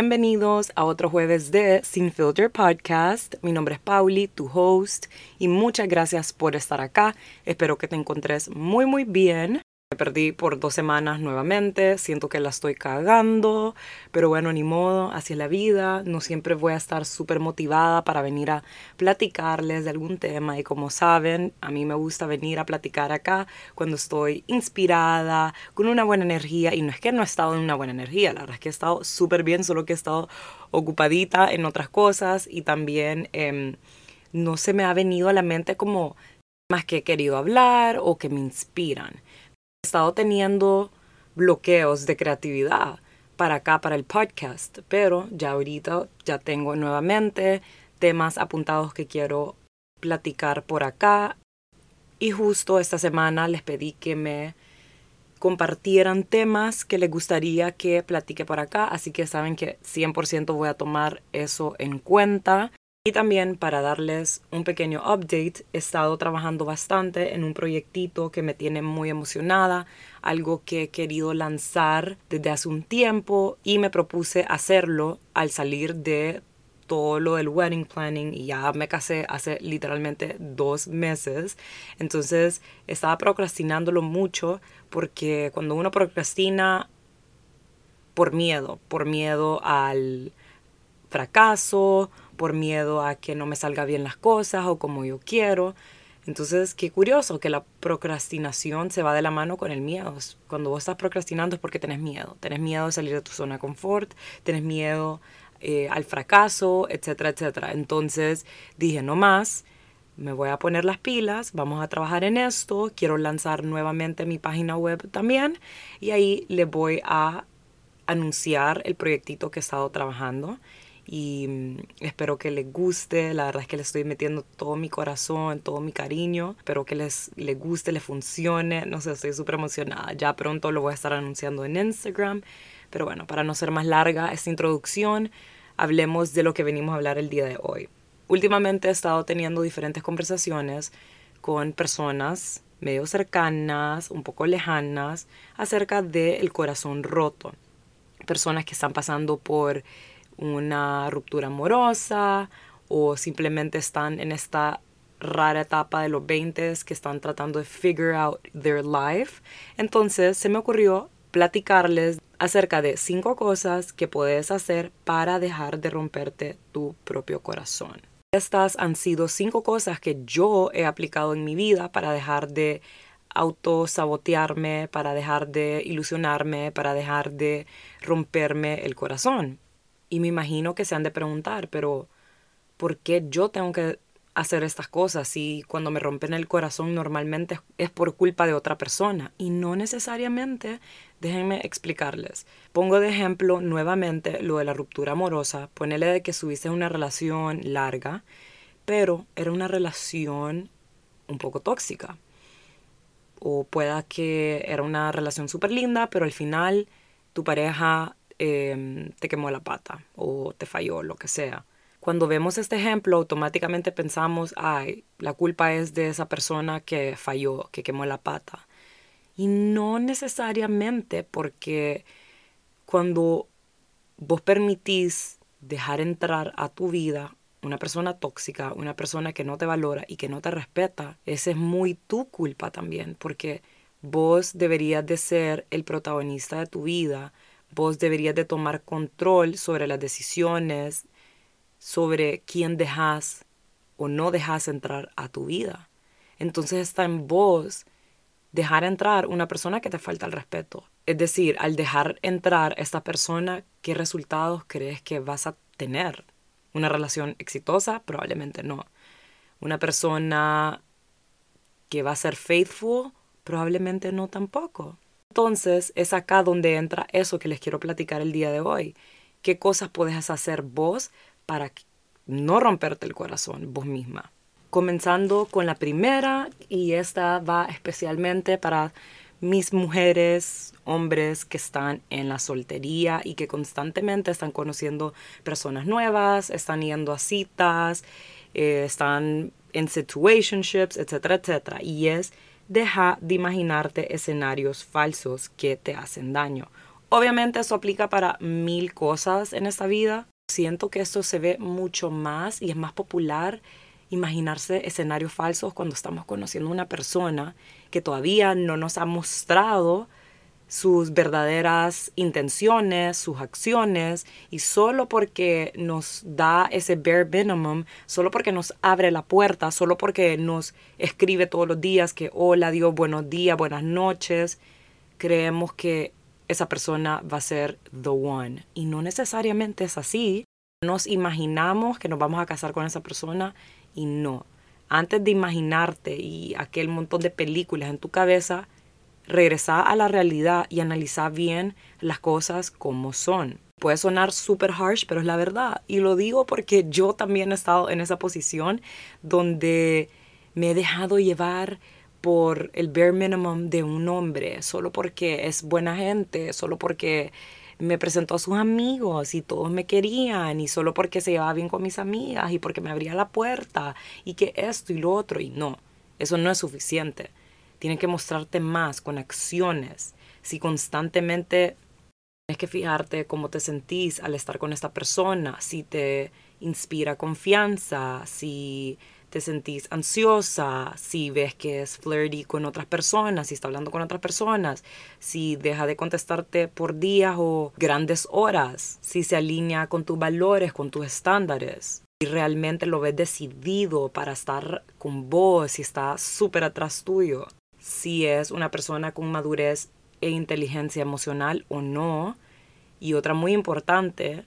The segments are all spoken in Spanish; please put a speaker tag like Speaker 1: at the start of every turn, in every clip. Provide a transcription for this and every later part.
Speaker 1: Bienvenidos a otro jueves de Sin Filter Podcast. Mi nombre es Pauli, tu host, y muchas gracias por estar acá. Espero que te encontres muy muy bien. Me perdí por dos semanas nuevamente, siento que la estoy cagando, pero bueno, ni modo, así es la vida, no siempre voy a estar súper motivada para venir a platicarles de algún tema y como saben, a mí me gusta venir a platicar acá cuando estoy inspirada, con una buena energía y no es que no he estado en una buena energía, la verdad es que he estado súper bien, solo que he estado ocupadita en otras cosas y también em, no se me ha venido a la mente como más que he querido hablar o que me inspiran estado teniendo bloqueos de creatividad para acá, para el podcast, pero ya ahorita ya tengo nuevamente temas apuntados que quiero platicar por acá. Y justo esta semana les pedí que me compartieran temas que les gustaría que platique por acá, así que saben que 100% voy a tomar eso en cuenta. Y también para darles un pequeño update, he estado trabajando bastante en un proyectito que me tiene muy emocionada, algo que he querido lanzar desde hace un tiempo y me propuse hacerlo al salir de todo lo del wedding planning y ya me casé hace literalmente dos meses. Entonces estaba procrastinándolo mucho porque cuando uno procrastina por miedo, por miedo al fracaso, por miedo a que no me salga bien las cosas o como yo quiero. Entonces, qué curioso que la procrastinación se va de la mano con el miedo. Cuando vos estás procrastinando es porque tenés miedo. Tenés miedo de salir de tu zona de confort, tenés miedo eh, al fracaso, etcétera, etcétera. Entonces dije, no más, me voy a poner las pilas, vamos a trabajar en esto. Quiero lanzar nuevamente mi página web también y ahí le voy a anunciar el proyectito que he estado trabajando y mm, espero que les guste. La verdad es que les estoy metiendo todo mi corazón, todo mi cariño. Espero que les, les guste, les funcione. No sé, estoy súper emocionada. Ya pronto lo voy a estar anunciando en Instagram. Pero bueno, para no ser más larga esta introducción, hablemos de lo que venimos a hablar el día de hoy. Últimamente he estado teniendo diferentes conversaciones con personas medio cercanas, un poco lejanas, acerca del corazón roto. Personas que están pasando por una ruptura amorosa o simplemente están en esta rara etapa de los 20 que están tratando de figure out their life. Entonces se me ocurrió platicarles acerca de cinco cosas que puedes hacer para dejar de romperte tu propio corazón. Estas han sido cinco cosas que yo he aplicado en mi vida para dejar de autosabotearme, para dejar de ilusionarme, para dejar de romperme el corazón. Y me imagino que se han de preguntar, pero ¿por qué yo tengo que hacer estas cosas si cuando me rompen el corazón normalmente es por culpa de otra persona? Y no necesariamente, déjenme explicarles. Pongo de ejemplo nuevamente lo de la ruptura amorosa. Ponele de que subiste una relación larga, pero era una relación un poco tóxica. O pueda que era una relación súper linda, pero al final tu pareja Em, te quemó la pata o te falló, lo que sea. Cuando vemos este ejemplo, automáticamente pensamos, ay, la culpa es de esa persona que falló, que quemó la pata. Y no necesariamente porque cuando vos permitís dejar entrar a tu vida una persona tóxica, una persona que no te valora y que no te respeta, esa es muy tu culpa también, porque vos deberías de ser el protagonista de tu vida, Vos deberías de tomar control sobre las decisiones, sobre quién dejas o no dejas entrar a tu vida. Entonces está en vos dejar entrar una persona que te falta el respeto. Es decir, al dejar entrar a esta persona, ¿qué resultados crees que vas a tener? ¿Una relación exitosa? Probablemente no. ¿Una persona que va a ser faithful? Probablemente no tampoco. Entonces es acá donde entra eso que les quiero platicar el día de hoy. ¿Qué cosas puedes hacer vos para no romperte el corazón vos misma? Comenzando con la primera y esta va especialmente para mis mujeres, hombres que están en la soltería y que constantemente están conociendo personas nuevas, están yendo a citas, eh, están en situationships, etcétera, etcétera. Y es deja de imaginarte escenarios falsos que te hacen daño Obviamente eso aplica para mil cosas en esta vida. Siento que esto se ve mucho más y es más popular imaginarse escenarios falsos cuando estamos conociendo a una persona que todavía no nos ha mostrado sus verdaderas intenciones, sus acciones, y solo porque nos da ese bare minimum, solo porque nos abre la puerta, solo porque nos escribe todos los días que hola, Dios, buenos días, buenas noches, creemos que esa persona va a ser the one. Y no necesariamente es así. Nos imaginamos que nos vamos a casar con esa persona y no. Antes de imaginarte y aquel montón de películas en tu cabeza, regresa a la realidad y analiza bien las cosas como son. Puede sonar súper harsh, pero es la verdad. Y lo digo porque yo también he estado en esa posición donde me he dejado llevar por el bare minimum de un hombre, solo porque es buena gente, solo porque me presentó a sus amigos y todos me querían y solo porque se llevaba bien con mis amigas y porque me abría la puerta y que esto y lo otro y no, eso no es suficiente. Tienen que mostrarte más con acciones. Si constantemente tienes que fijarte cómo te sentís al estar con esta persona, si te inspira confianza, si te sentís ansiosa, si ves que es flirty con otras personas, si está hablando con otras personas, si deja de contestarte por días o grandes horas, si se alinea con tus valores, con tus estándares. Si realmente lo ves decidido para estar con vos, si está súper atrás tuyo si es una persona con madurez e inteligencia emocional o no. Y otra muy importante,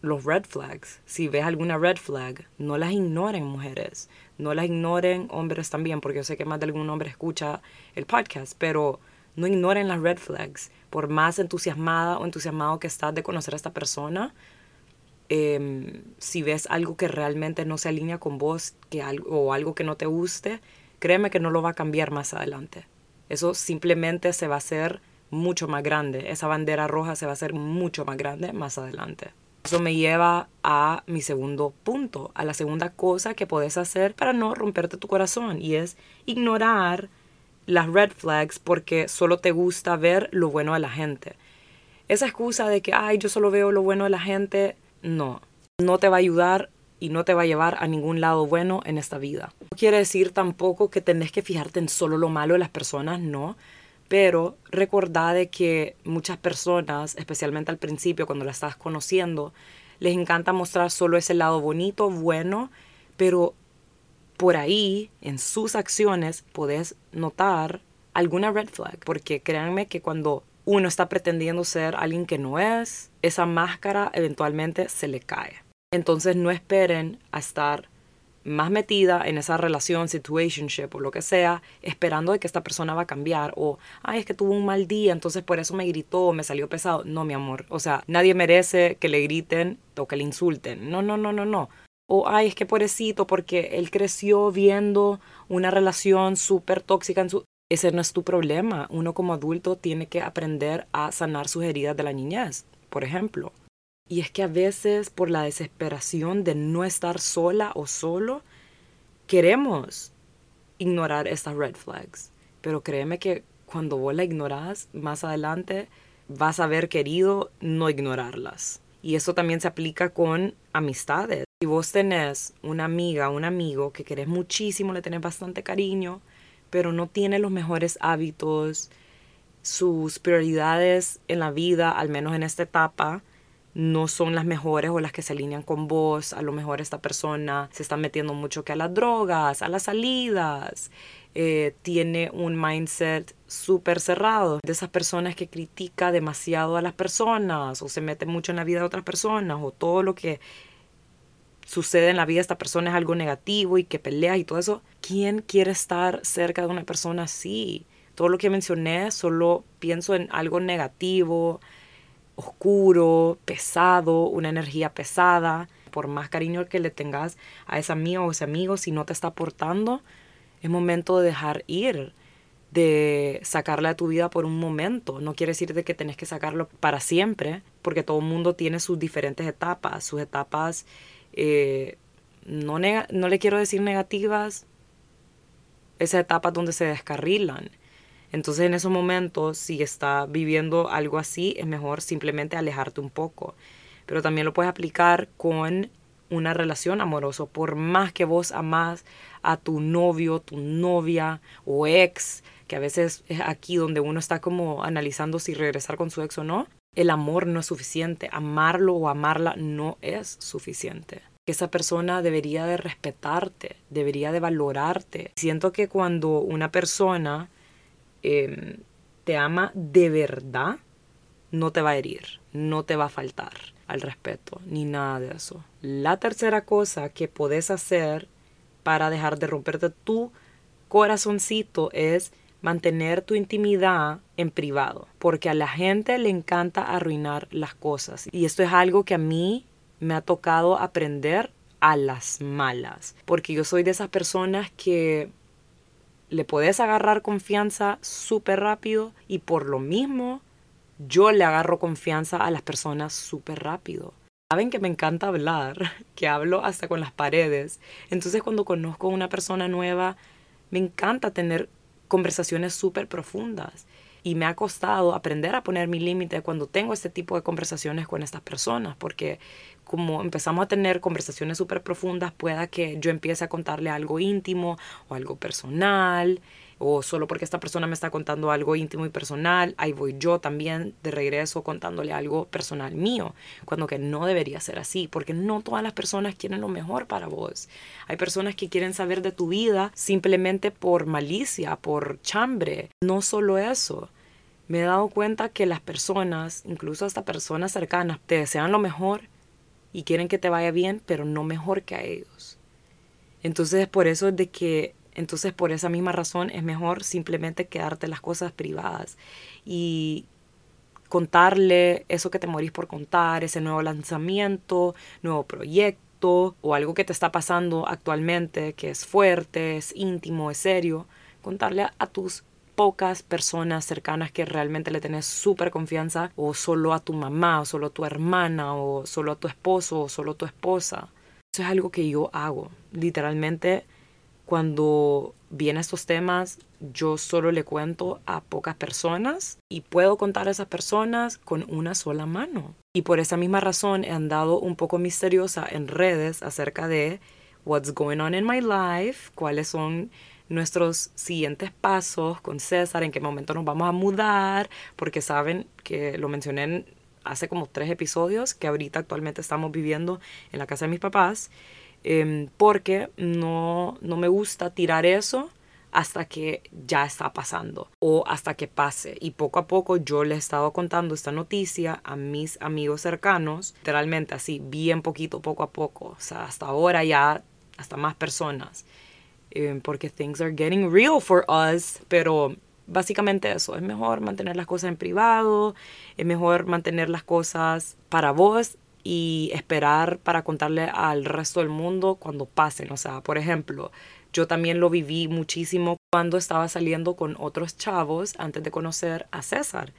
Speaker 1: los red flags. Si ves alguna red flag, no las ignoren mujeres. No las ignoren hombres también, porque yo sé que más de algún hombre escucha el podcast, pero no ignoren las red flags. Por más entusiasmada o entusiasmado que estás de conocer a esta persona, em, si ves algo que realmente no se alinea con vos que algo, o algo que no te guste, créeme que no lo va a cambiar más adelante. Eso simplemente se va a hacer mucho más grande. Esa bandera roja se va a hacer mucho más grande más adelante. Eso me lleva a mi segundo punto, a la segunda cosa que puedes hacer para no romperte tu corazón y es ignorar las red flags porque solo te gusta ver lo bueno de la gente. Esa excusa de que, ay, yo solo veo lo bueno de la gente, no, no te va a ayudar y no te va a llevar a ningún lado bueno en esta vida. No quiere decir tampoco que tenés que fijarte en solo lo malo de las personas, no. Pero recordad de que muchas personas, especialmente al principio cuando la estás conociendo, les encanta mostrar solo ese lado bonito, bueno, pero por ahí, en sus acciones, podés notar alguna red flag. Porque créanme que cuando uno está pretendiendo ser alguien que no es, esa máscara eventualmente se le cae. Entonces no esperen a estar más metida en esa relación, situationship o lo que sea, esperando de que esta persona va a cambiar o, ay, es que tuvo un mal día, entonces por eso me gritó, me salió pesado. No, mi amor, o sea, nadie merece que le griten o que le insulten. No, no, no, no, no. O, ay, es que pobrecito, porque él creció viendo una relación súper tóxica en su... Ese no es tu problema. Uno como adulto tiene que aprender a sanar sus heridas de la niñez, por ejemplo. Y es que a veces por la desesperación de no estar sola o solo, queremos ignorar estas red flags. Pero créeme que cuando vos la ignorás, más adelante vas a haber querido no ignorarlas. Y eso también se aplica con amistades. Si vos tenés una amiga, un amigo que querés muchísimo, le tenés bastante cariño, pero no tiene los mejores hábitos, sus prioridades en la vida, al menos en esta etapa, no son las mejores o las que se alinean con vos. A lo mejor esta persona se está metiendo mucho que a las drogas, a las salidas. Eh, tiene un mindset súper cerrado. De esas personas que critica demasiado a las personas o se mete mucho en la vida de otras personas o todo lo que sucede en la vida de esta persona es algo negativo y que pelea y todo eso. ¿Quién quiere estar cerca de una persona así? Todo lo que mencioné, solo pienso en algo negativo, oscuro, pesado, una energía pesada. Por más cariño que le tengas a esa amiga o ese amigo, si no te está aportando, es momento de dejar ir, de sacarla de tu vida por un momento. No quiere decir de que tenés que sacarlo para siempre, porque todo el mundo tiene sus diferentes etapas, sus etapas, eh, no, no le quiero decir negativas, esas etapas donde se descarrilan. Entonces en esos momentos, si está viviendo algo así, es mejor simplemente alejarte un poco. Pero también lo puedes aplicar con una relación amorosa. Por más que vos amás a tu novio, tu novia o ex, que a veces es aquí donde uno está como analizando si regresar con su ex o no, el amor no es suficiente. Amarlo o amarla no es suficiente. Esa persona debería de respetarte, debería de valorarte. Siento que cuando una persona em, te ama de verdad, no te va a herir, no te va a faltar al respeto, ni nada de eso. La tercera cosa que puedes hacer para dejar de romperte tu corazoncito es mantener tu intimidad en privado, porque a la gente le encanta arruinar las cosas. Y esto es algo que a mí me ha tocado aprender a las malas, porque yo soy de esas personas que le puedes agarrar confianza súper rápido y por lo mismo yo le agarro confianza a las personas súper rápido. Saben que me encanta hablar, que hablo hasta con las paredes. Entonces cuando conozco a una persona nueva, me encanta tener conversaciones súper profundas. Y me ha costado aprender a poner mi límite cuando tengo este tipo de conversaciones con estas personas, porque como empezamos a tener conversaciones súper profundas, pueda que yo empiece a contarle algo íntimo o algo personal o solo porque esta persona me está contando algo íntimo y personal, ahí voy yo también de regreso contándole algo personal mío, cuando que no debería ser así, porque no todas las personas quieren lo mejor para vos. Hay personas que quieren saber de tu vida simplemente por malicia, por chambre. No solo eso. Me he dado cuenta que las personas, incluso hasta personas cercanas, te desean lo mejor y quieren que te vaya bien, pero no mejor que a ellos. Entonces, por eso es de que entonces, por esa misma razón, es mejor simplemente quedarte las cosas privadas y contarle eso que te morís por contar, ese nuevo lanzamiento, nuevo proyecto o algo que te está pasando actualmente que es fuerte, es íntimo, es serio, contarle a, tus pocas personas cercanas que realmente le tenés súper confianza o solo a tu mamá o solo a tu hermana o solo a tu esposo o solo a tu esposa. Eso es algo que yo hago. Literalmente cuando vienen estos temas, yo solo le cuento a pocas personas y puedo contar a esas personas con una sola mano. Y por esa misma razón he andado un poco misteriosa en redes acerca de what's going on in my life, cuáles son nuestros siguientes pasos con César, en qué momento nos vamos a mudar, porque saben que lo mencioné hace como tres episodios, que ahorita actualmente estamos viviendo en la casa de mis papás Em, porque no, no me gusta tirar eso hasta que ya está pasando o hasta que pase. Y poco a poco yo le he estado contando esta noticia a mis amigos cercanos, literalmente así, bien poquito, poco a poco. O sea, hasta ahora ya, hasta más personas. Em, porque things are getting real for us, pero básicamente eso, es mejor mantener las cosas en privado, es mejor mantener las cosas para vos y esperar para contarle al resto del mundo cuando pasen. O sea, por ejemplo, yo también lo viví muchísimo cuando estaba saliendo con otros chavos antes de conocer a César.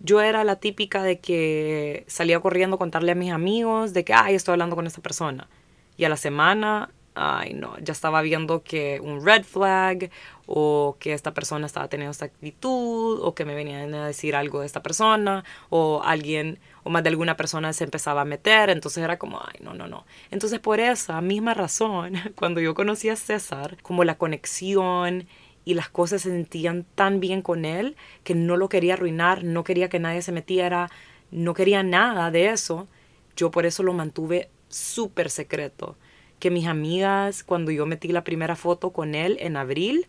Speaker 1: Yo era la típica de que salía corriendo a contarle a mis amigos de que, ay, estoy hablando con esta persona. Y a la semana ay no, ya estaba viendo que un red flag o que esta persona estaba teniendo esta actitud o que me venían a decir algo de esta persona o alguien o más de alguna persona se empezaba a meter, entonces era como, ay, no, no, no. Entonces por esa misma razón, cuando yo conocí a César, como la conexión y las cosas se sentían tan bien con él que no lo quería arruinar, no quería que nadie se metiera, no quería nada de eso, yo por eso lo mantuve súper secreto que mis amigas, cuando yo metí la primera foto con él en abril,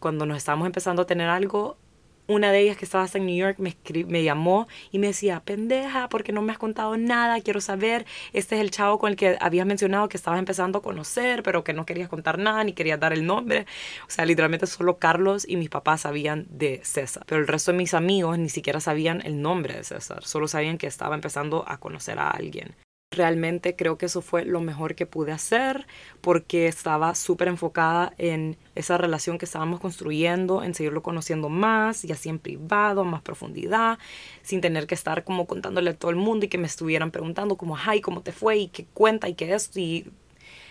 Speaker 1: cuando nos estábamos empezando a tener algo, una de ellas que estaba en New York me, me llamó y me decía, pendeja, porque no me has contado nada, quiero saber, este es el chavo con el que habías mencionado que estabas empezando a conocer, pero que no querías contar nada, ni querías dar el nombre. O sea, literalmente solo Carlos y mis papás sabían de César, pero el resto de mis amigos ni siquiera sabían el nombre de César, solo sabían que estaba empezando a conocer a alguien. Realmente creo que eso fue lo mejor que pude hacer porque estaba súper enfocada en esa relación que estábamos construyendo, en seguirlo conociendo más y así en privado, más profundidad, sin tener que estar como contándole a todo el mundo y que me estuvieran preguntando como, ay, ¿cómo te fue? y qué cuenta y qué esto. Y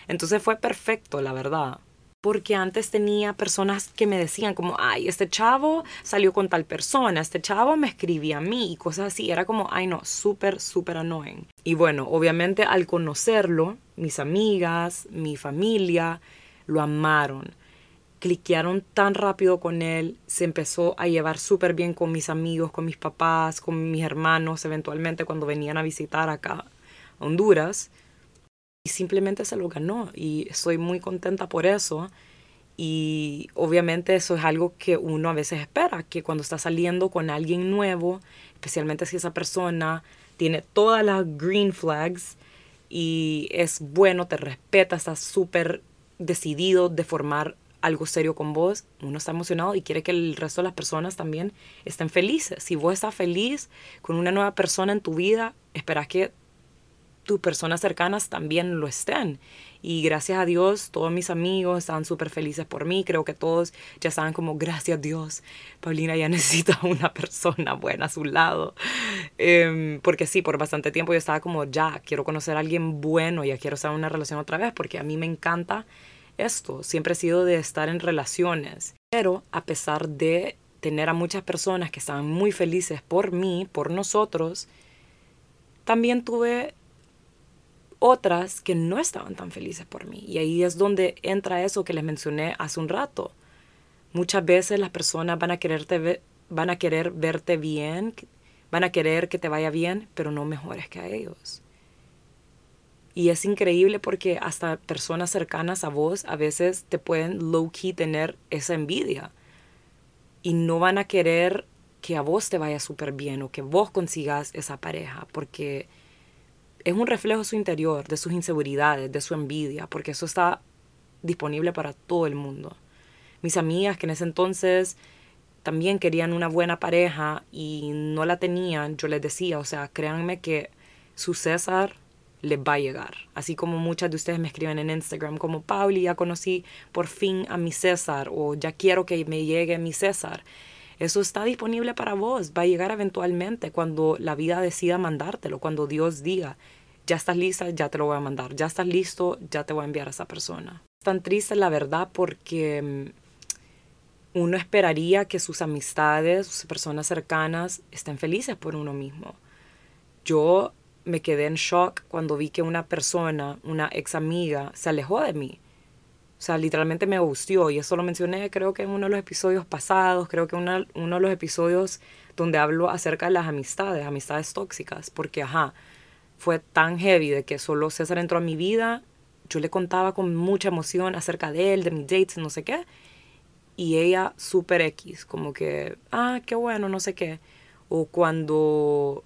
Speaker 1: entonces fue perfecto, la verdad. Porque antes tenía personas que me decían como, ay, este chavo salió con tal persona, este chavo me escribía a mí y cosas así. Era como, ay no, súper, súper annoying. Y bueno, obviamente al conocerlo, mis amigas, mi familia, lo amaron. Cliquearon tan rápido con él, se empezó a llevar súper bien con mis amigos, con mis papás, con mis hermanos, eventualmente cuando venían a visitar acá a Honduras simplemente se lo ganó y estoy muy contenta por eso. Y obviamente eso es algo que uno a veces espera, que cuando está saliendo con alguien nuevo, especialmente si esa persona tiene todas las green flags y es bueno, te respeta, está súper decidido de formar algo serio con vos, uno está emocionado y quiere que el resto de las personas también estén felices. Si vos estás feliz con una nueva persona en tu vida, esperas que tus personas cercanas también lo estén. Y gracias a Dios, todos mis amigos estaban súper felices por mí. Creo que todos ya estaban como, gracias a Dios, Paulina ya necesita una persona buena a su lado. Em, porque sí, por bastante tiempo yo estaba como, ya, quiero conocer a alguien bueno, ya quiero estar una relación otra vez, porque a mí me encanta esto. Siempre he sido de estar en relaciones. Pero a pesar de tener a muchas personas que estaban muy felices por mí, por nosotros, también tuve otras que no estaban tan felices por mí. Y ahí es donde entra eso que les mencioné hace un rato. Muchas veces las personas van a, quererte van a querer verte bien, van a querer que te vaya bien, pero no mejores que a ellos. Y es increíble porque hasta personas cercanas a vos a veces te pueden low-key tener esa envidia. Y no van a querer que a vos te vaya súper bien o que vos consigas esa pareja, porque es un reflejo de su interior, de sus inseguridades, de su envidia, porque eso está disponible para todo el mundo. Mis amigas que en ese entonces también querían una buena pareja y no la tenían, yo les decía, o sea, créanme que su César les va a llegar. Así como muchas de ustedes me escriben en Instagram como Pauli, ya conocí por fin a mi César o ya quiero que me llegue mi César. Eso está disponible para vos, va a llegar eventualmente cuando la vida decida mandártelo, cuando Dios diga, ya estás lista, ya te lo voy a mandar, ya estás listo, ya te voy a enviar a esa persona. Es tan triste la verdad porque mm, uno esperaría que sus amistades, sus personas cercanas estén felices por uno mismo. Yo me quedé en shock cuando vi que una persona, una ex amiga, se alejó de mí o sea, literalmente me gustó y eso lo mencioné creo que en uno de los episodios pasados, creo que uno de los episodios donde hablo acerca de las amistades, amistades tóxicas, porque ajá, fue tan heavy de que solo César entró a mi vida, yo le contaba con mucha emoción acerca de él, de mis dates, no sé qué, y ella súper X, como que, ah, qué bueno, no sé qué, o cuando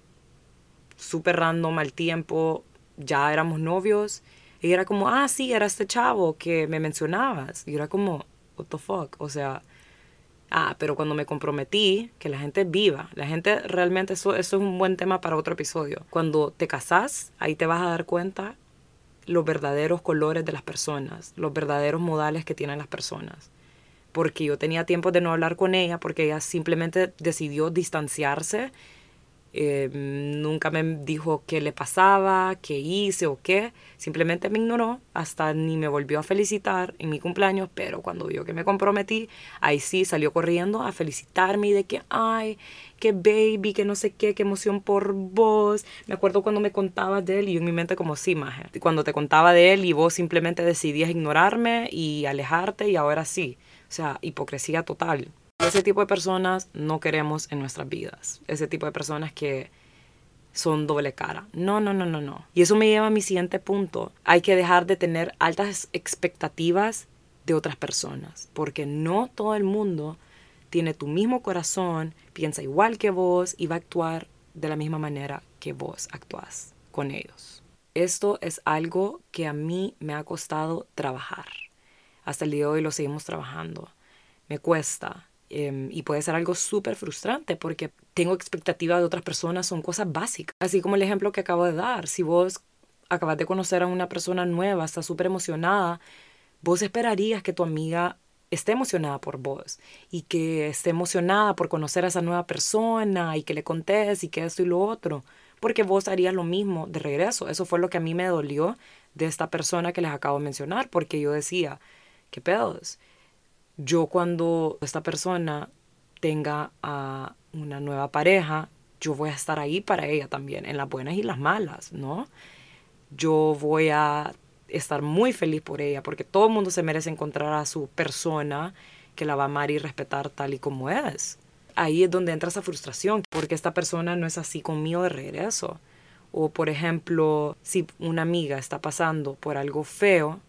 Speaker 1: súper random al tiempo, ya éramos novios, y era como, ah, sí, era este chavo que me mencionabas. Y era como, what the fuck, o sea, ah, pero cuando me comprometí, que la gente viva, la gente realmente, eso, es un buen tema para otro episodio. Cuando te casás, ahí te vas a dar cuenta los verdaderos colores de las personas, los verdaderos modales que tienen las personas. Porque yo tenía tiempo de no hablar con ella porque ella simplemente decidió distanciarse eh, nunca me dijo qué le pasaba, qué hice o qué. Simplemente me ignoró hasta ni me volvió a felicitar en mi cumpleaños, pero cuando vio que me comprometí, ahí sí salió corriendo a felicitarme de que, ay, qué baby, que no sé qué, qué emoción por vos. Me acuerdo cuando me contabas de él y en mi mente como, sí, maje. Cuando te contaba de él y vos simplemente decidías ignorarme y alejarte y ahora sí. O sea, hipocresía total. Ese tipo de personas no queremos en nuestras vidas. Ese tipo de personas que son doble cara. No, no, no, no, no. Y eso me lleva a mi siguiente punto. Hay que dejar de tener altas expectativas de otras personas, porque no todo el mundo tiene tu mismo corazón, piensa igual que vos y va a actuar de la misma manera que vos actuás con ellos. Esto es algo que a mí me ha costado trabajar. Hasta el día de hoy lo seguimos trabajando. Me cuesta, Em, y puede ser algo súper frustrante porque tengo expectativas de otras personas, son cosas básicas. Así como el ejemplo que acabo de dar, si vos acabas de conocer a una persona nueva, estás súper emocionada, vos esperarías que tu amiga esté emocionada por vos y que esté emocionada por conocer a esa nueva persona y que le contés y que esto y lo otro, porque vos harías lo mismo de regreso. Eso fue lo que a mí me dolió de esta persona que les acabo de mencionar, porque yo decía, ¿qué pedos? Yo cuando esta persona tenga a una nueva pareja, yo voy a estar ahí para ella también, en las buenas y las malas, ¿no? Yo voy a estar muy feliz por ella, porque todo el mundo se merece encontrar a su persona que la va a amar y respetar tal y como es. Ahí es donde entra esa frustración, porque esta persona no es así conmigo de regreso. O por ejemplo, si una amiga está pasando por algo feo,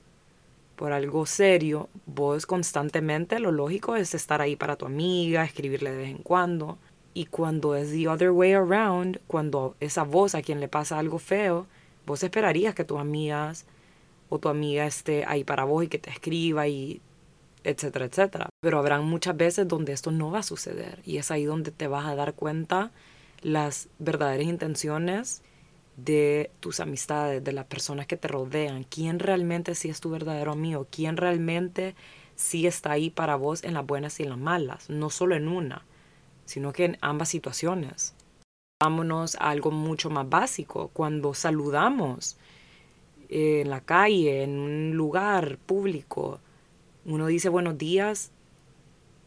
Speaker 1: por algo serio, vos constantemente lo lógico es estar ahí para tu amiga, escribirle de vez en cuando. Y cuando es the other way around, cuando esa voz a quien le pasa algo feo, vos esperarías que tus amigas o tu amiga esté ahí para vos y que te escriba y etcétera, etcétera. Pero habrán muchas veces donde esto no va a suceder y es ahí donde te vas a dar cuenta las verdaderas intenciones de tus amistades, de las personas que te rodean, quién realmente sí es tu verdadero amigo, quién realmente sí está ahí para vos en las buenas y en las malas, no solo en una, sino que en ambas situaciones. Vámonos a algo mucho más básico, cuando saludamos en la calle, en un lugar público, uno dice buenos días,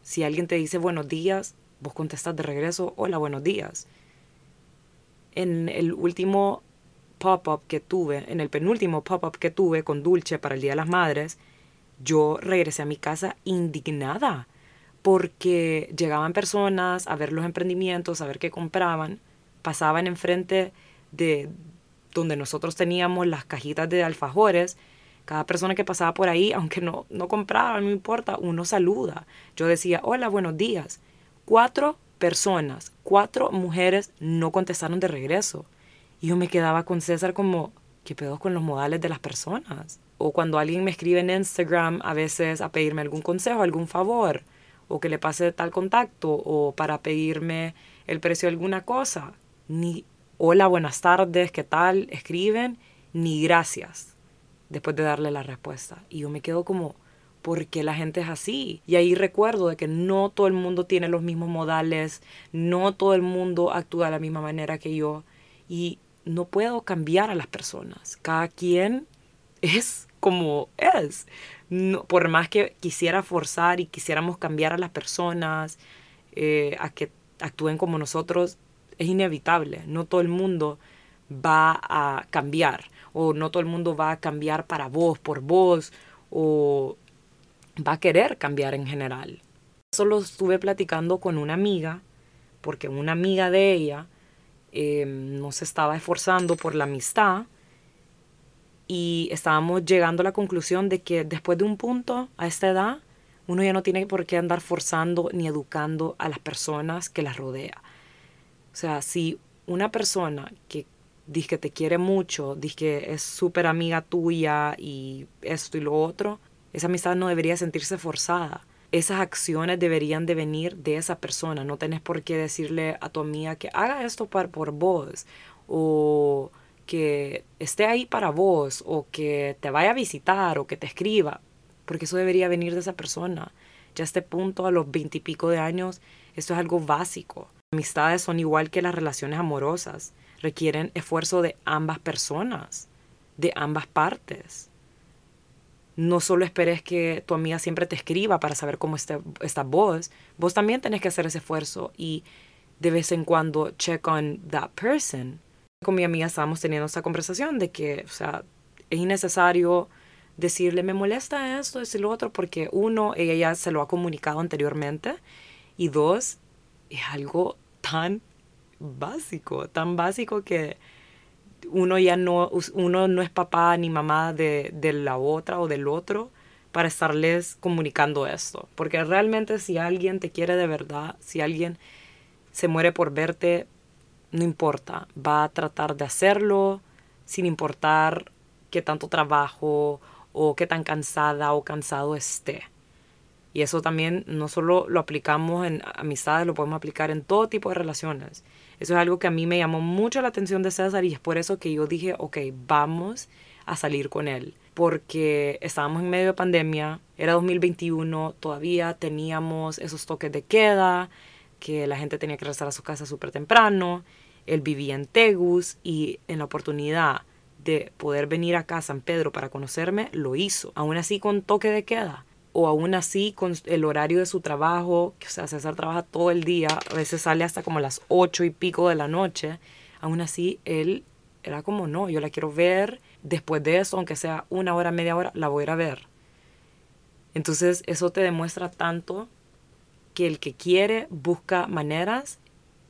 Speaker 1: si alguien te dice buenos días, vos contestas de regreso, hola, buenos días en el último pop-up que tuve, en el penúltimo pop-up que tuve con Dulce para el Día de las Madres, yo regresé a mi casa indignada porque llegaban personas a ver los emprendimientos, a ver qué compraban, pasaban enfrente de donde nosotros teníamos las cajitas de alfajores, cada persona que pasaba por ahí, aunque no, no compraba, no importa, uno saluda. Yo decía, hola, buenos días. Cuatro personas, cuatro mujeres no contestaron de regreso. Y yo me quedaba con César como, ¿qué pedo con los modales de las personas? O cuando alguien me escribe en Instagram a veces a pedirme algún consejo, algún favor, o que le pase tal contacto, o para pedirme el precio de alguna cosa. Ni hola, buenas tardes, ¿qué tal? Escriben, ni gracias después de darle la respuesta. Y yo me quedo como, porque la gente es así. Y ahí recuerdo de que no todo el mundo tiene los mismos modales, no todo el mundo actúa de la misma manera que yo y no puedo cambiar a las personas. Cada quien es como es. No, por más que quisiera forzar y quisiéramos cambiar a las personas eh, a que actúen como nosotros, es inevitable. No todo el mundo va a cambiar o no todo el mundo va a cambiar para vos, por vos o va a querer cambiar en general. Eso lo estuve platicando con una amiga, porque una amiga de ella eh, no se estaba esforzando por la amistad y estábamos llegando a la conclusión de que después de un punto, a esta edad, uno ya no tiene por qué andar forzando ni educando a las personas que las rodea. O sea, si una persona que dice que te quiere mucho, dice que es súper amiga tuya y esto y lo otro, esa amistad no debería sentirse forzada. Esas acciones deberían de venir de esa persona. No tenés por qué decirle a tu amiga que haga esto por, por vos o que esté ahí para vos o que te vaya a visitar o que te escriba. Porque eso debería venir de esa persona. Ya a este punto, a los veintipico de años, esto es algo básico. Amistades son igual que las relaciones amorosas. Requieren esfuerzo de ambas personas, de ambas partes no solo esperes que tu amiga siempre te escriba para saber cómo está, está vos, vos también tenés que hacer ese esfuerzo y de vez en cuando check on that person. Con mi amiga estábamos teniendo esa conversación de que, o sea, es innecesario decirle, me molesta esto, y lo otro, porque uno, ella ya se lo ha comunicado anteriormente, y dos, es algo tan básico, tan básico que uno ya no, uno no es papá ni mamá de, de la otra o del otro para estarles comunicando esto. Porque realmente si alguien te quiere de verdad, si alguien se muere por verte, no importa, va a tratar de hacerlo sin importar qué tanto trabajo o qué tan cansada o cansado esté. Y eso también no solo lo aplicamos en amistades, lo podemos aplicar en todo tipo de relaciones. Eso es algo que a mí me llamó mucho la atención de César y es por eso que yo dije, ok, vamos a salir con él. Porque estábamos en medio de pandemia, era 2021, todavía teníamos esos toques de queda, que la gente tenía que regresar a su casa súper temprano. Él vivía en Tegus y en la oportunidad de poder venir acá a San Pedro para conocerme, lo hizo. Aún así con toque de queda o aún así con el horario de su trabajo, o sea, César trabaja todo el día, a veces sale hasta como las ocho y pico de la noche, aún así él era como, no, yo la quiero ver, después de eso, aunque sea una hora, media hora, la voy a ir a ver. Entonces eso te demuestra tanto que el que quiere busca maneras,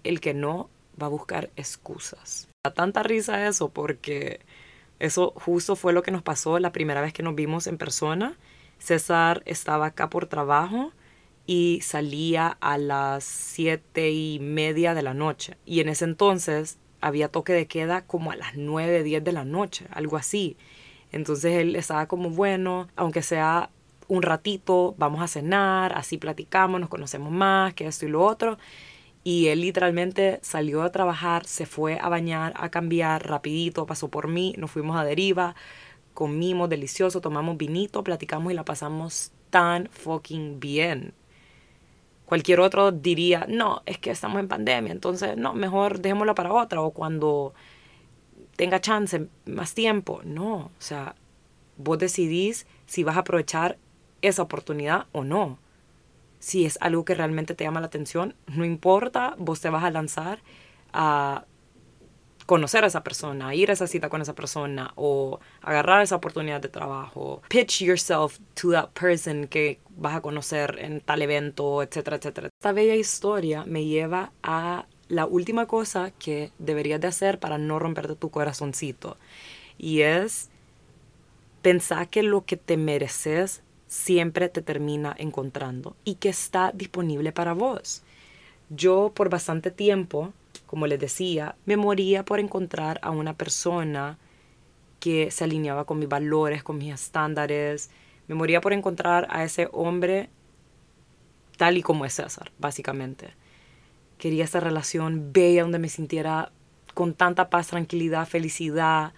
Speaker 1: el que no va a buscar excusas. Da tanta risa eso porque eso justo fue lo que nos pasó la primera vez que nos vimos en persona. César estaba acá por trabajo y salía a las siete y media de la noche. Y en ese entonces había toque de queda como a las nueve, diez de la noche, algo así. Entonces él estaba como, bueno, aunque sea un ratito, vamos a cenar, así platicamos, nos conocemos más, que esto y lo otro. Y él literalmente salió a trabajar, se fue a bañar, a cambiar rapidito, pasó por mí, nos fuimos a deriva, comimos delicioso, tomamos vinito, platicamos y la pasamos tan fucking bien. Cualquier otro diría, no, es que estamos en pandemia, entonces no, mejor dejémoslo para otra o cuando tenga chance, más tiempo. No, o sea, vos decidís si vas a aprovechar esa oportunidad o no si es algo que realmente te llama la atención, no importa, vos te vas a lanzar a conocer a esa persona, ir a esa cita con esa persona o agarrar esa oportunidad de trabajo. Pitch yourself to that person que vas a conocer en tal evento, etcétera, etcétera. Esta bella historia me lleva a la última cosa que deberías de hacer para no romperte tu corazoncito y es pensar que lo que te mereces siempre te termina encontrando y que está disponible para vos. Yo por bastante tiempo, como les decía, me moría por encontrar a una persona que se alineaba con mis valores, con mis estándares. Me moría por encontrar a ese hombre tal y como es César, básicamente. Quería esa relación bella donde me sintiera con tanta paz, tranquilidad, felicidad.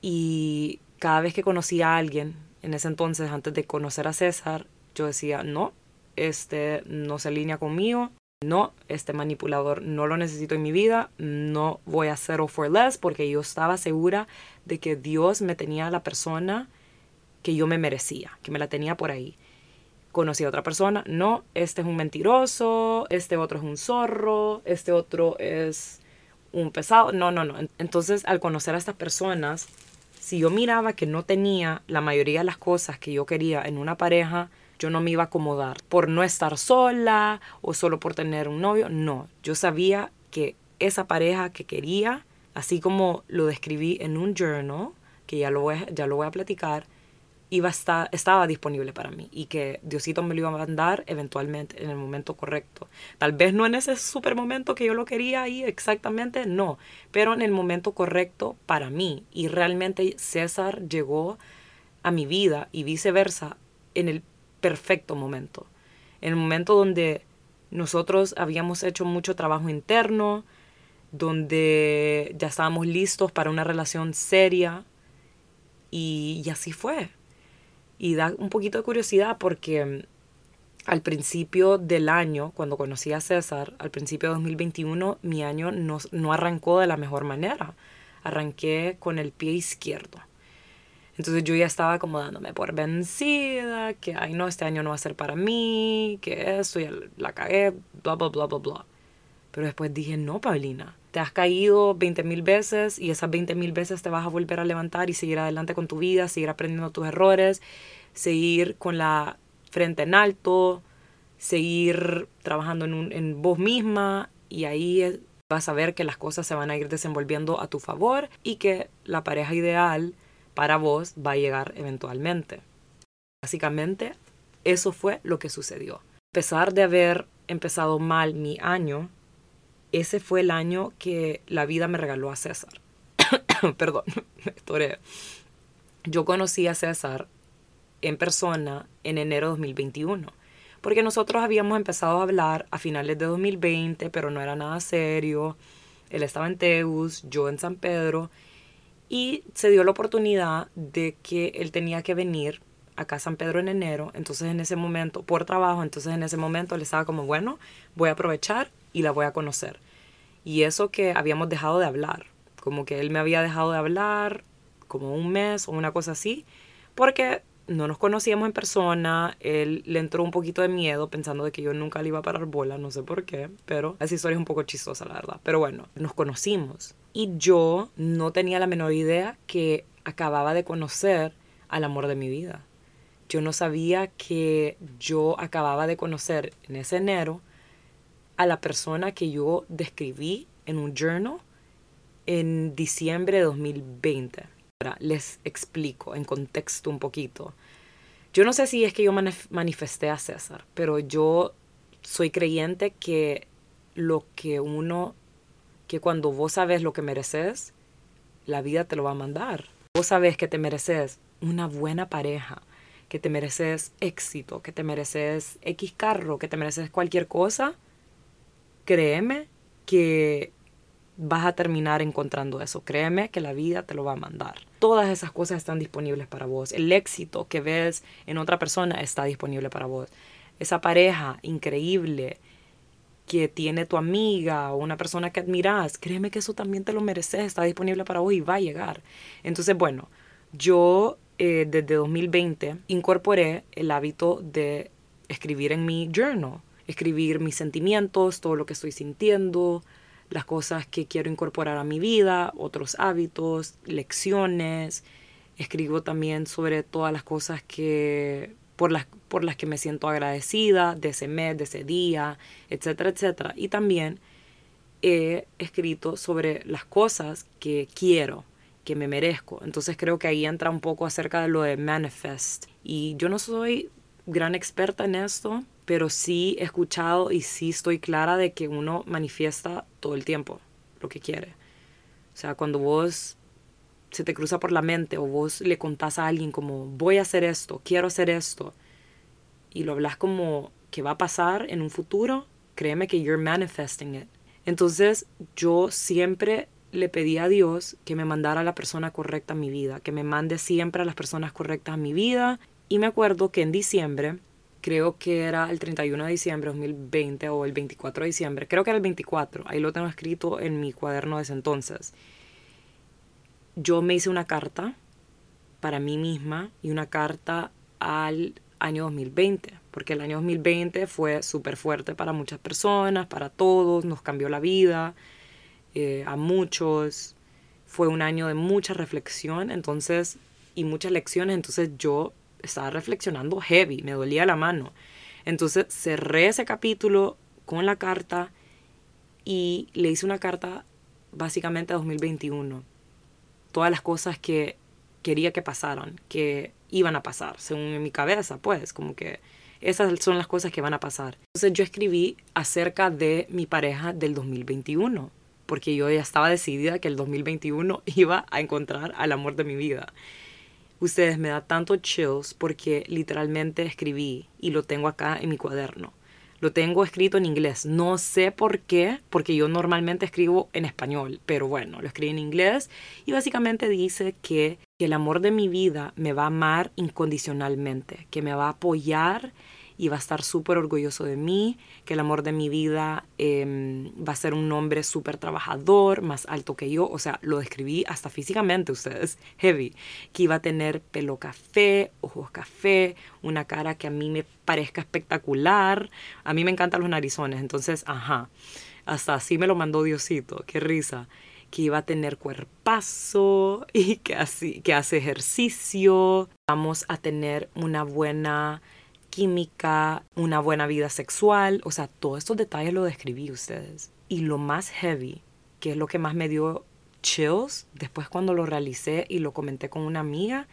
Speaker 1: Y cada vez que conocía a alguien, en ese entonces, antes de conocer a César, yo decía, no, este no se alinea conmigo, no, este manipulador no lo necesito en mi vida, no voy a o for less porque yo estaba segura de que Dios me tenía la persona que yo me merecía, que me la tenía por ahí. Conocí a otra persona, no, este es un mentiroso, este otro es un zorro, este otro es un pesado, no, no, no. Entonces, al conocer a estas personas, si yo miraba que no tenía la mayoría de las cosas que yo quería en una pareja, yo no me iba a acomodar por no estar sola o solo por tener un novio. No, yo sabía que esa pareja que quería, así como lo describí en un journal, que ya lo voy, ya lo voy a platicar, iba a estar, estaba disponible para mí y que Diosito me lo iba a mandar eventualmente en el momento correcto. Tal vez no en ese super momento que yo lo quería ahí exactamente, no, pero en el momento correcto para mí. Y realmente César llegó a mi vida y viceversa en el perfecto momento. En el momento donde nosotros habíamos hecho mucho trabajo interno, donde ya estábamos listos para una relación seria y, y así fue y da un poquito de curiosidad porque mm, al principio del año, cuando conocí a César, al principio de 2021, mi año no, no arrancó de la mejor manera. Arranqué con el pie izquierdo. Entonces yo ya estaba como dándome por vencida, que, ay no, este año no va a ser para mí, que eso, ya la cagué, bla, bla, bla, bla, bla. Pero después dije, no, Paulina, te has caído 20 mil veces y esas 20 mil veces te vas a volver a levantar y seguir adelante con tu vida, seguir aprendiendo tus errores, seguir con la frente en alto, seguir trabajando en, en vos misma y ahí vas a ver que las cosas se van a ir desenvolviendo a tu favor y que la pareja ideal para vos va a llegar eventualmente. Básicamente, eso fue lo que sucedió. A pesar de haber empezado mal mi año, ese fue el año que la vida me regaló a César. Perdón, me Yo conocí a César en persona en enero de 2021, porque nosotros habíamos empezado a hablar a finales de 2020, pero no era nada serio. Él estaba en Teus, yo en San Pedro, y se dio la oportunidad de que él tenía que venir acá a San Pedro en enero, entonces en ese momento, por trabajo, entonces en ese momento él estaba como, bueno, voy a aprovechar y la voy a conocer. Y eso que habíamos dejado de hablar, como que él me había dejado de hablar como un mes o una cosa así, porque no nos conocíamos en persona, él le entró un poquito de miedo pensando de que yo nunca le iba a parar bola, no sé por qué, pero esa historia es un poco chistosa, la verdad. Pero bueno, nos conocimos y yo no tenía la menor idea que acababa de conocer al amor de mi vida. Yo no sabía que yo acababa de conocer en ese enero a la persona que yo describí en un journal en diciembre de 2020. Ahora, les explico en contexto un poquito. Yo no sé si es que yo manifesté a César, pero yo soy creyente que lo que uno, que cuando vos sabes lo que mereces, la vida te lo va a mandar. Vos sabes que te mereces una buena pareja, que te mereces éxito, que te mereces X carro, que te mereces cualquier cosa, créeme que vas a terminar encontrando eso. Créeme que la vida te lo va a mandar. Todas esas cosas están disponibles para vos. El éxito que ves en otra persona está disponible para vos. Esa pareja increíble que tiene tu amiga o una persona que admiras, créeme que eso también te lo mereces, está disponible para vos y va a llegar. Entonces, bueno, yo eh, desde 2020 incorporé el hábito de escribir en mi journal, escribir mis sentimientos, todo lo que estoy sintiendo, las cosas que quiero incorporar a mi vida, otros hábitos, lecciones. Escribo también sobre todas las cosas que por las, por las que me siento agradecida de ese mes, de ese día, etcétera, etcétera. Y también he escrito sobre las cosas que quiero, que me merezco. Entonces creo que ahí entra un poco acerca de lo de manifest. Y yo no soy gran experta en esto, pero sí he escuchado y sí estoy clara de que uno manifiesta todo el tiempo lo que quiere. O sea, cuando vos se te cruza por la mente o vos le contás a alguien como voy a hacer esto, quiero hacer esto, y lo hablas como que va a pasar en un futuro, créeme que you're manifesting it. Entonces yo siempre le pedí a Dios que me mandara a la persona correcta a mi vida, que me mande siempre a las personas correctas a mi vida. Y me acuerdo que en diciembre creo que era el 31 de diciembre de 2020 o el 24 de diciembre, creo que era el 24, ahí lo tengo escrito en mi cuaderno de ese entonces. Yo me hice una carta para mí misma y una carta al año 2020, porque el año 2020 fue súper fuerte para muchas personas, para todos, nos cambió la vida, eh, a muchos, fue un año de mucha reflexión, entonces, y muchas lecciones, entonces yo estaba reflexionando heavy, me dolía la mano. Entonces cerré ese capítulo con la carta y le hice una carta básicamente a 2021. Todas las cosas que quería que pasaran, que iban a pasar, según en mi cabeza, pues, como que esas son las cosas que van a pasar. Entonces yo escribí acerca de mi pareja del 2021, porque yo ya estaba decidida que el 2021 iba a encontrar al amor de mi vida ustedes me da tanto chills porque literalmente escribí y lo tengo acá en mi cuaderno. Lo tengo escrito en inglés. No sé por qué, porque yo normalmente escribo en español, pero bueno, lo escribí en inglés y básicamente dice que, que el amor de mi vida me va a amar incondicionalmente, que me va a apoyar y va a estar súper orgulloso de mí, que el amor de mi vida em, va a ser un hombre súper trabajador, más alto que yo, o sea, lo describí hasta físicamente ustedes, heavy, que iba a tener pelo café, ojos café, una cara que a mí me parezca espectacular, a mí me encantan los narizones, entonces, ajá, hasta así me lo mandó Diosito, qué risa que iba a tener cuerpazo y que, así, que hace ejercicio. Vamos a tener una buena química, una buena vida sexual, o sea, todos estos detalles lo describí ustedes. Y lo más heavy, que es lo que más me dio chills después cuando lo realicé y lo comenté con una amiga,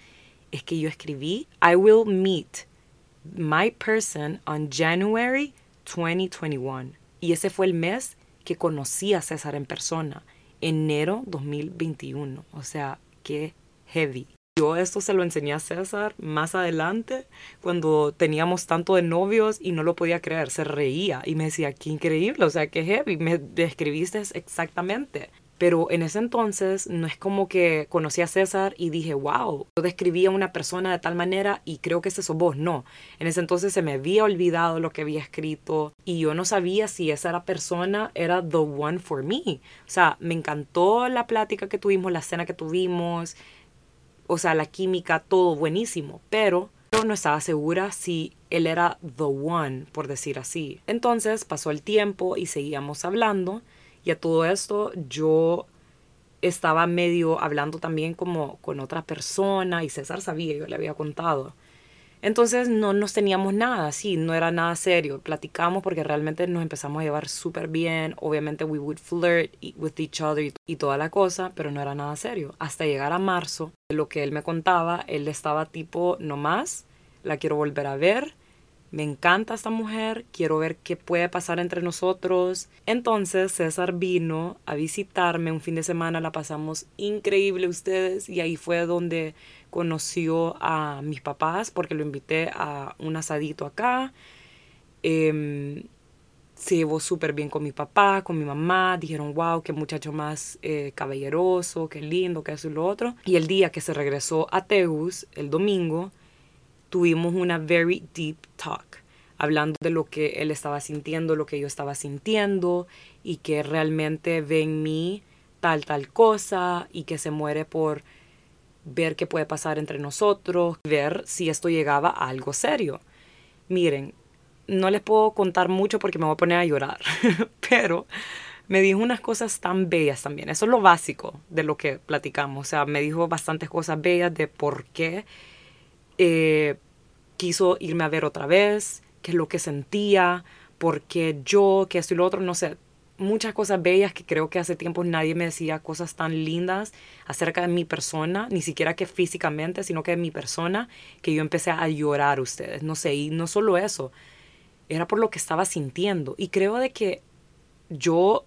Speaker 1: es que yo escribí, I will meet my person on January 2021. Y ese fue el mes que conocí a César en persona, enero 2021. O sea, qué heavy. Yo esto se lo enseñé a César más adelante, cuando teníamos tanto de novios y no lo podía creer. Se reía y me decía, qué increíble, o sea, qué heavy, me describiste exactamente. Pero en ese entonces no es como que conocí a César y dije, wow, yo describí a una persona de tal manera y creo que ese sos vos. No, en ese entonces se me había olvidado lo que había escrito y yo no sabía si esa persona era the one for me. O sea, me encantó la plática que tuvimos, la cena que tuvimos, o sea, la química, todo buenísimo, pero pero no estaba segura si él era the one, por decir así. Entonces pasó el tiempo y seguíamos hablando y a todo esto yo estaba medio hablando también como con otra persona y César sabía, yo le había contado. Entonces no nos teníamos nada, sí, no era nada serio. Platicamos porque realmente nos empezamos a llevar súper bien. Obviamente we would flirt with each other y, toda la cosa, pero no era nada serio. Hasta llegar a marzo, lo que él me contaba, él estaba tipo, no más, la quiero volver a ver. Me encanta esta mujer, quiero ver qué puede pasar entre nosotros. Entonces César vino a visitarme un fin de semana, la pasamos increíble ustedes y ahí fue donde conoció a mis papás porque lo invité a un asadito acá. Em, se llevó súper bien con mi papá, con mi mamá. Dijeron, wow, qué muchacho más eh, caballeroso, qué lindo, qué eso y lo otro. Y el día que se regresó a Tegus, el domingo, tuvimos una very deep talk, hablando de lo que él estaba sintiendo, lo que yo estaba sintiendo y que realmente ve en mí tal, tal cosa y que se muere por ver qué puede pasar entre nosotros, ver si esto llegaba a algo serio. Miren, no les puedo contar mucho porque me voy a poner a llorar, pero me dijo unas cosas tan bellas también. Eso es lo básico de lo que platicamos. O sea, me dijo bastantes cosas bellas de por qué eh, quiso irme a ver otra vez, qué es lo que sentía, por qué yo, qué esto y lo otro, no sé muchas cosas bellas que creo que hace tiempo nadie me decía cosas tan lindas acerca de mi persona, ni siquiera que físicamente, sino que de mi persona, que yo empecé a llorar ustedes, no sé, y no solo eso, era por lo que estaba sintiendo. Y creo de que yo,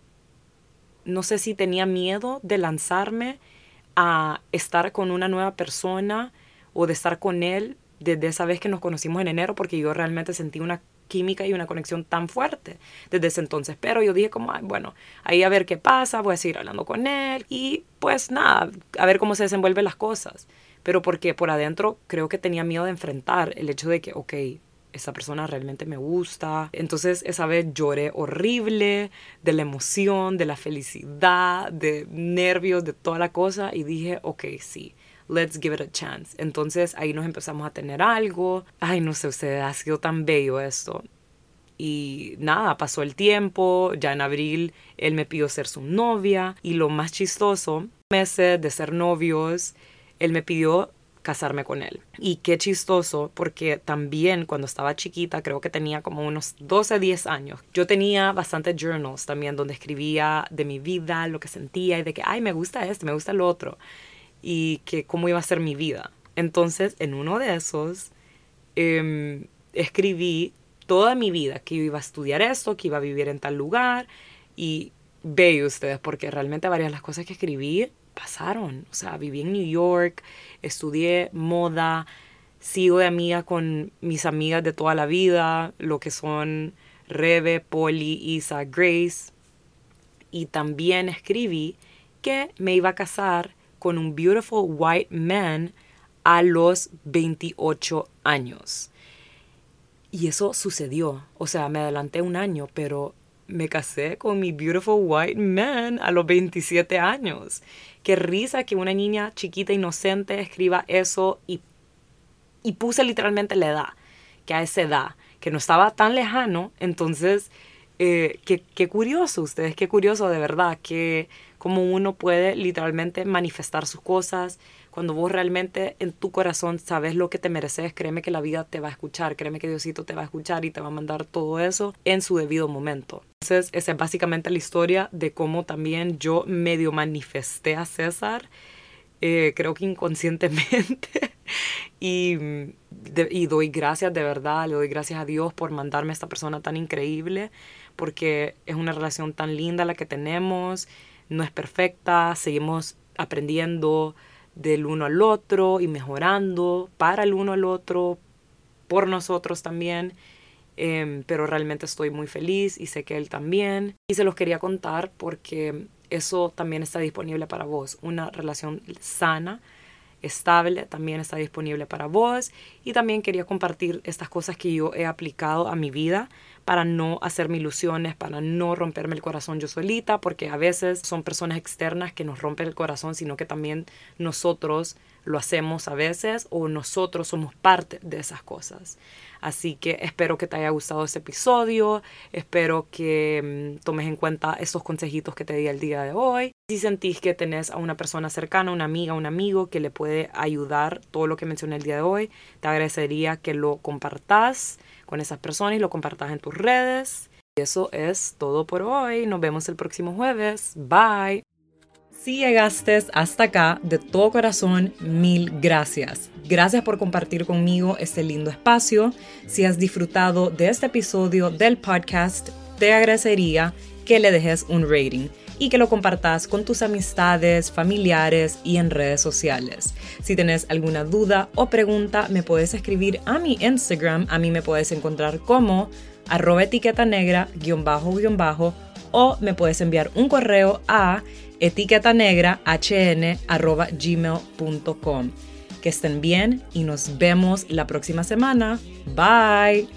Speaker 1: no sé si tenía miedo de lanzarme a estar con una nueva persona o de estar con él desde esa vez que nos conocimos en enero, porque yo realmente sentí una química y una conexión tan fuerte desde ese entonces. Pero yo dije como, bueno, ahí a ver qué pasa, voy a seguir hablando con él y pues nada, a ver cómo se desenvuelven las cosas. Pero porque por adentro creo que tenía miedo de enfrentar el hecho de que, ok, esa persona realmente me gusta. Entonces esa vez lloré horrible de la emoción, de la felicidad, de nervios, de toda la cosa y dije, ok, sí let's give it a chance. Entonces ahí nos empezamos a tener algo. Ay, no sé, usted ha sido tan bello esto. Y nada, pasó el tiempo, ya en abril él me pidió ser su novia y lo más chistoso, meses de ser novios, él me pidió casarme con él. Y qué chistoso, porque también cuando estaba chiquita, creo que tenía como unos 12, 10 años, yo tenía bastantes journals también donde escribía de mi vida, lo que sentía y de que, ay, me gusta esto, me gusta lo otro y que cómo iba a ser mi vida. Entonces, en uno de esos, em, escribí toda mi vida, que yo iba a estudiar esto, que iba a vivir en tal lugar y vean ustedes, porque realmente varias de las cosas que escribí pasaron. O sea, viví en New York, estudié moda, sigo de amiga con mis amigas de toda la vida, lo que son Rebe, Polly, Isa, Grace. Y también escribí que me iba a casar con un beautiful white man a los 28 años. Y eso sucedió. O sea, me adelanté un año, pero me casé con mi beautiful white man a los 27 años. Qué risa que una niña chiquita, inocente, escriba eso y, y puse literalmente la edad, que a esa edad, que no estaba tan lejano. Entonces, eh, qué, qué curioso ustedes, qué curioso de verdad, que cómo uno puede literalmente manifestar sus cosas. Cuando vos realmente en tu corazón sabes lo que te mereces, créeme que la vida te va a escuchar, créeme que Diosito te va a escuchar y te va a mandar todo eso en su debido momento. Entonces, esa es básicamente la historia de cómo también yo medio manifesté a César, eh, creo que inconscientemente. y, y doy gracias de verdad, le doy gracias a Dios por mandarme a esta persona tan increíble, porque es una relación tan linda la que tenemos no es perfecta, seguimos aprendiendo del uno al otro y mejorando para el uno al otro, por nosotros también. Em, pero realmente estoy muy feliz y sé que él también. Y se los quería contar porque eso también está disponible para vos. Una relación sana estable también está disponible para vos y también quería compartir estas cosas que yo he aplicado a mi vida para no hacerme ilusiones, para no romperme el corazón yo solita, porque a veces son personas externas que nos rompen el corazón, sino que también nosotros lo hacemos a veces o nosotros somos parte de esas cosas. Así que espero que te haya gustado este episodio, espero que mm, tomes en cuenta esos consejitos que te di el día de hoy. Si sentís que tenés a una persona cercana, una amiga, un amigo que le puede ayudar todo lo que mencioné el día de hoy, te agradecería que lo compartas con esas personas y lo compartas en tus redes. Y eso es todo por hoy. Nos vemos el próximo jueves. Bye. Si llegaste hasta acá, de todo corazón, mil gracias. Gracias por compartir conmigo este lindo espacio. Si has disfrutado de este episodio del podcast, te agradecería que le dejes un rating y que lo compartas con tus amistades, familiares y en redes sociales. Si tienes alguna duda o pregunta, me puedes escribir a mi Instagram. A mí me puedes encontrar como arroba etiqueta negra o me puedes enviar un correo a etiqueta. Que estén bien y nos vemos la próxima semana. Bye.